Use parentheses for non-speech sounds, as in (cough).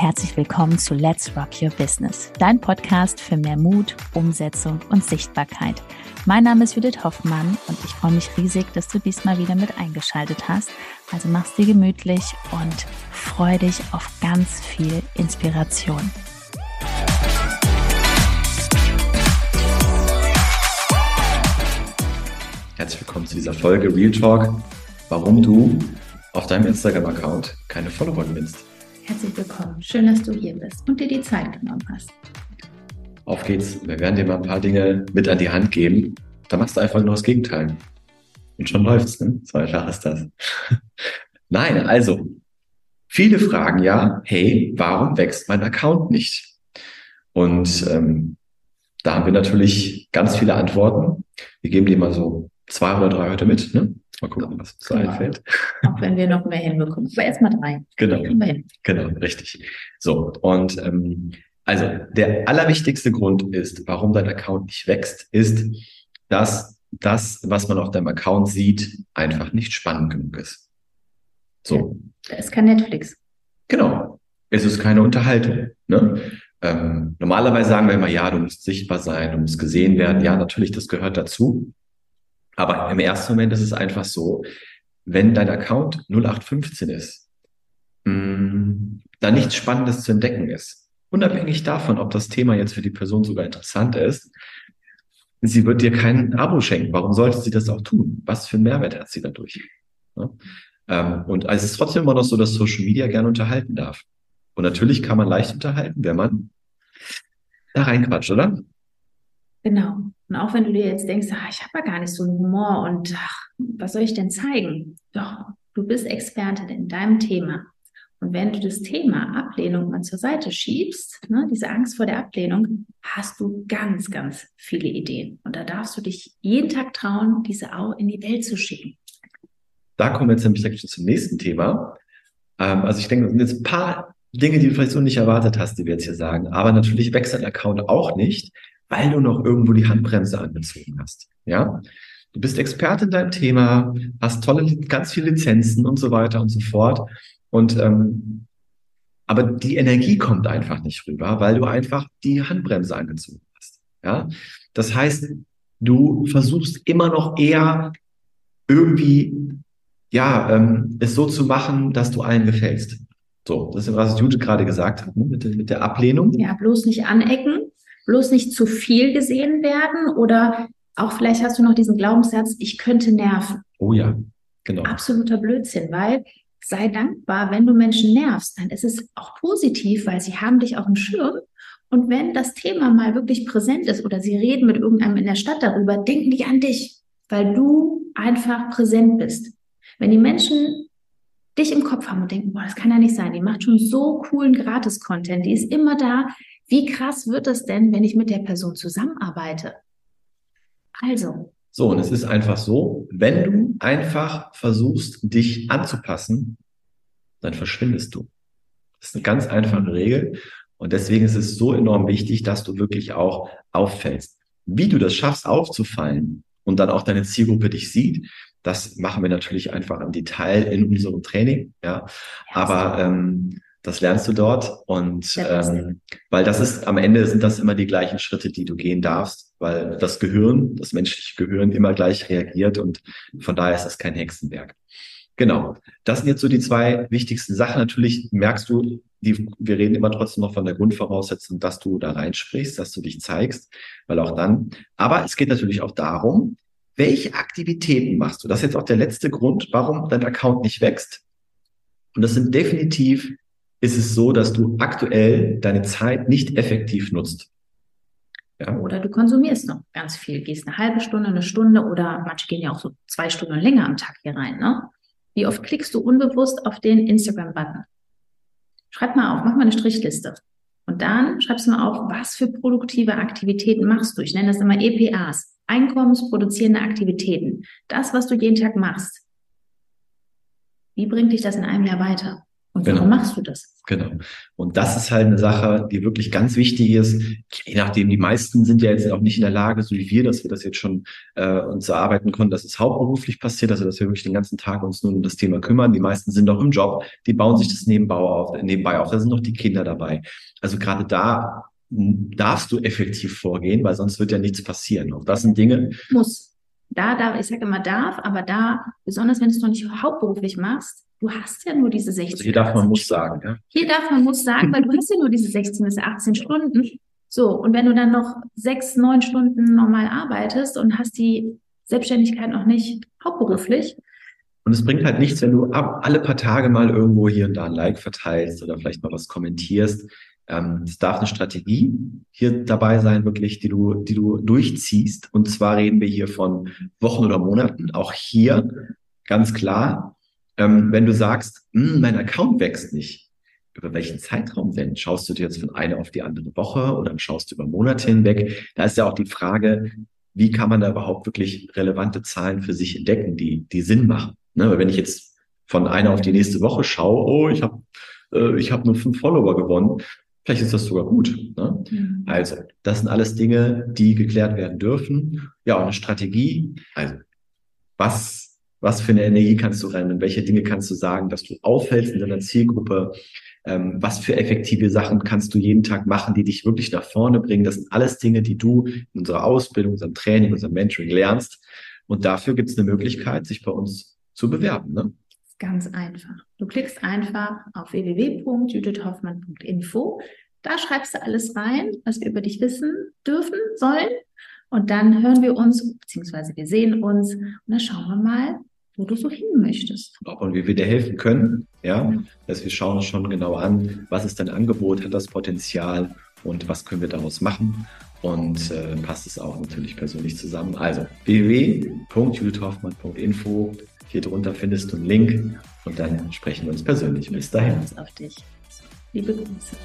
herzlich willkommen zu Let's Rock Your Business, dein Podcast für mehr Mut, Umsetzung und Sichtbarkeit. Mein Name ist Judith Hoffmann und ich freue mich riesig, dass du diesmal wieder mit eingeschaltet hast. Also mach's dir gemütlich und freu dich auf ganz viel Inspiration. Herzlich willkommen zu dieser Folge Real Talk, warum du auf deinem Instagram-Account keine Follower gewinnst. Herzlich willkommen. Schön, dass du hier bist und dir die Zeit genommen hast. Auf geht's. Wir werden dir mal ein paar Dinge mit an die Hand geben. Da machst du einfach nur das Gegenteil. Und schon läuft's, ne? So einfach ist das. (laughs) Nein, also, viele fragen ja, hey, warum wächst mein Account nicht? Und ähm, da haben wir natürlich ganz viele Antworten. Wir geben dir mal so zwei oder drei heute mit, ne? Mal gucken, was uns so genau. einfällt. Auch wenn wir noch mehr hinbekommen. Aber erstmal drei. Genau. Genau, richtig. So, und ähm, also der allerwichtigste Grund ist, warum dein Account nicht wächst, ist, dass das, was man auf deinem Account sieht, einfach nicht spannend genug ist. So. Da ist kein Netflix. Genau. Es ist keine Unterhaltung. Ne? Ähm, normalerweise sagen wir immer, ja, du musst sichtbar sein, du musst gesehen werden. Ja, natürlich, das gehört dazu. Aber im ersten Moment ist es einfach so, wenn dein Account 0815 ist, mm, da nichts Spannendes zu entdecken ist, unabhängig davon, ob das Thema jetzt für die Person sogar interessant ist, sie wird dir kein Abo schenken. Warum sollte sie das auch tun? Was für einen Mehrwert hat sie dadurch? Ähm, und es ist trotzdem immer noch so, dass Social Media gerne unterhalten darf. Und natürlich kann man leicht unterhalten, wenn man da reinquatscht, oder? Genau. Und auch wenn du dir jetzt denkst, ach, ich habe ja gar nicht so einen Humor und ach, was soll ich denn zeigen? Doch, du bist Expertin in deinem Thema. Und wenn du das Thema Ablehnung mal zur Seite schiebst, ne, diese Angst vor der Ablehnung, hast du ganz, ganz viele Ideen. Und da darfst du dich jeden Tag trauen, diese auch in die Welt zu schicken. Da kommen wir jetzt nämlich schon zum nächsten Thema. Ähm, also ich denke, das sind jetzt ein paar Dinge, die du vielleicht so nicht erwartet hast, die wir jetzt hier sagen. Aber natürlich wächst dein Account auch nicht, weil du noch irgendwo die Handbremse angezogen hast. Ja? Du bist Experte in deinem Thema, hast tolle, ganz viele Lizenzen und so weiter und so fort. Und ähm, aber die Energie kommt einfach nicht rüber, weil du einfach die Handbremse angezogen hast. Ja, das heißt, du versuchst immer noch eher irgendwie ja ähm, es so zu machen, dass du allen gefällst. So, das ist was Judith gerade gesagt hat ne? mit, mit der Ablehnung. Ja, bloß nicht anecken bloß nicht zu viel gesehen werden oder auch vielleicht hast du noch diesen Glaubenssatz, ich könnte nerven. Oh ja, genau. Absoluter Blödsinn, weil sei dankbar, wenn du Menschen nervst, dann ist es auch positiv, weil sie haben dich auf dem Schirm. Und wenn das Thema mal wirklich präsent ist oder sie reden mit irgendeinem in der Stadt darüber, denken die an dich, weil du einfach präsent bist. Wenn die Menschen dich im Kopf haben und denken, boah, das kann ja nicht sein, die macht schon so coolen Gratis-Content, die ist immer da, wie krass wird es denn, wenn ich mit der Person zusammenarbeite? Also. So, und es ist einfach so, wenn du einfach versuchst, dich anzupassen, dann verschwindest du. Das ist eine ganz einfache Regel. Und deswegen ist es so enorm wichtig, dass du wirklich auch auffällst. Wie du das schaffst, aufzufallen und dann auch deine Zielgruppe dich sieht, das machen wir natürlich einfach im Detail in unserem Training. Ja, aber ähm, das lernst du dort und ähm, weil das ist am Ende sind das immer die gleichen Schritte, die du gehen darfst, weil das Gehirn, das menschliche Gehirn immer gleich reagiert und von daher ist das kein Hexenwerk. Genau, das sind jetzt so die zwei wichtigsten Sachen. Natürlich merkst du, die, wir reden immer trotzdem noch von der Grundvoraussetzung, dass du da reinsprichst, dass du dich zeigst, weil auch dann. Aber es geht natürlich auch darum, welche Aktivitäten machst du? Das ist jetzt auch der letzte Grund, warum dein Account nicht wächst. Und das sind definitiv ist es so, dass du aktuell deine Zeit nicht effektiv nutzt. Ja. Oder du konsumierst noch ganz viel, gehst eine halbe Stunde, eine Stunde oder manche gehen ja auch so zwei Stunden länger am Tag hier rein. Ne? Wie oft klickst du unbewusst auf den Instagram-Button? Schreib mal auf, mach mal eine Strichliste. Und dann schreibst du mal auf, was für produktive Aktivitäten machst du. Ich nenne das immer EPAs, einkommensproduzierende Aktivitäten. Das, was du jeden Tag machst. Wie bringt dich das in einem Jahr weiter? Und warum genau. machst du das? Genau. Und das ist halt eine Sache, die wirklich ganz wichtig ist. Je nachdem, die meisten sind ja jetzt auch nicht in der Lage, so wie wir, dass wir das jetzt schon äh, uns erarbeiten konnten, dass es hauptberuflich passiert, also dass wir wirklich den ganzen Tag uns nur um das Thema kümmern. Die meisten sind auch im Job, die bauen sich das nebenbei auf, nebenbei auf. Da sind noch die Kinder dabei. Also gerade da darfst du effektiv vorgehen, weil sonst wird ja nichts passieren. Auch das sind Dinge. Muss. Da, da, ich sage immer darf, aber da, besonders wenn du es noch nicht hauptberuflich machst, du hast ja nur diese 16. Also hier darf man muss sagen, ja. Hier darf man muss sagen, weil du hast ja nur diese 16 bis 18 Stunden. So, und wenn du dann noch sechs, neun Stunden normal arbeitest und hast die Selbstständigkeit noch nicht hauptberuflich. Und es bringt halt nichts, wenn du ab, alle paar Tage mal irgendwo hier und da ein Like verteilst oder vielleicht mal was kommentierst. Ähm, es darf eine Strategie hier dabei sein, wirklich, die du, die du durchziehst. Und zwar reden wir hier von Wochen oder Monaten. Auch hier ganz klar, ähm, wenn du sagst, hm, mein Account wächst nicht, über welchen Zeitraum denn? Schaust du dir jetzt von einer auf die andere Woche oder schaust du über Monate hinweg? Da ist ja auch die Frage, wie kann man da überhaupt wirklich relevante Zahlen für sich entdecken, die, die Sinn machen? Ne? Weil wenn ich jetzt von einer auf die nächste Woche schaue, oh, ich habe äh, ich hab nur fünf Follower gewonnen, Vielleicht ist das sogar gut. Ne? Mhm. Also, das sind alles Dinge, die geklärt werden dürfen. Ja, und eine Strategie. Also, was, was für eine Energie kannst du rein? Welche Dinge kannst du sagen, dass du auffällst in deiner Zielgruppe? Ähm, was für effektive Sachen kannst du jeden Tag machen, die dich wirklich nach vorne bringen? Das sind alles Dinge, die du in unserer Ausbildung, unserem Training, unserem Mentoring lernst. Und dafür gibt es eine Möglichkeit, sich bei uns zu bewerben. Ne? Ganz einfach. Du klickst einfach auf www.judithhoffmann.info. Da schreibst du alles rein, was wir über dich wissen dürfen, sollen. Und dann hören wir uns, beziehungsweise wir sehen uns und dann schauen wir mal, wo du so hin möchtest. Und wie wir dir helfen können, ja. Dass wir schauen uns schon genau an, was ist dein Angebot, hat das Potenzial und was können wir daraus machen und äh, passt es auch natürlich persönlich zusammen. Also www.judithhoffmann.info hier drunter findest du einen Link und dann sprechen wir uns persönlich. Bis dahin. Auf dich. Liebe Grüße.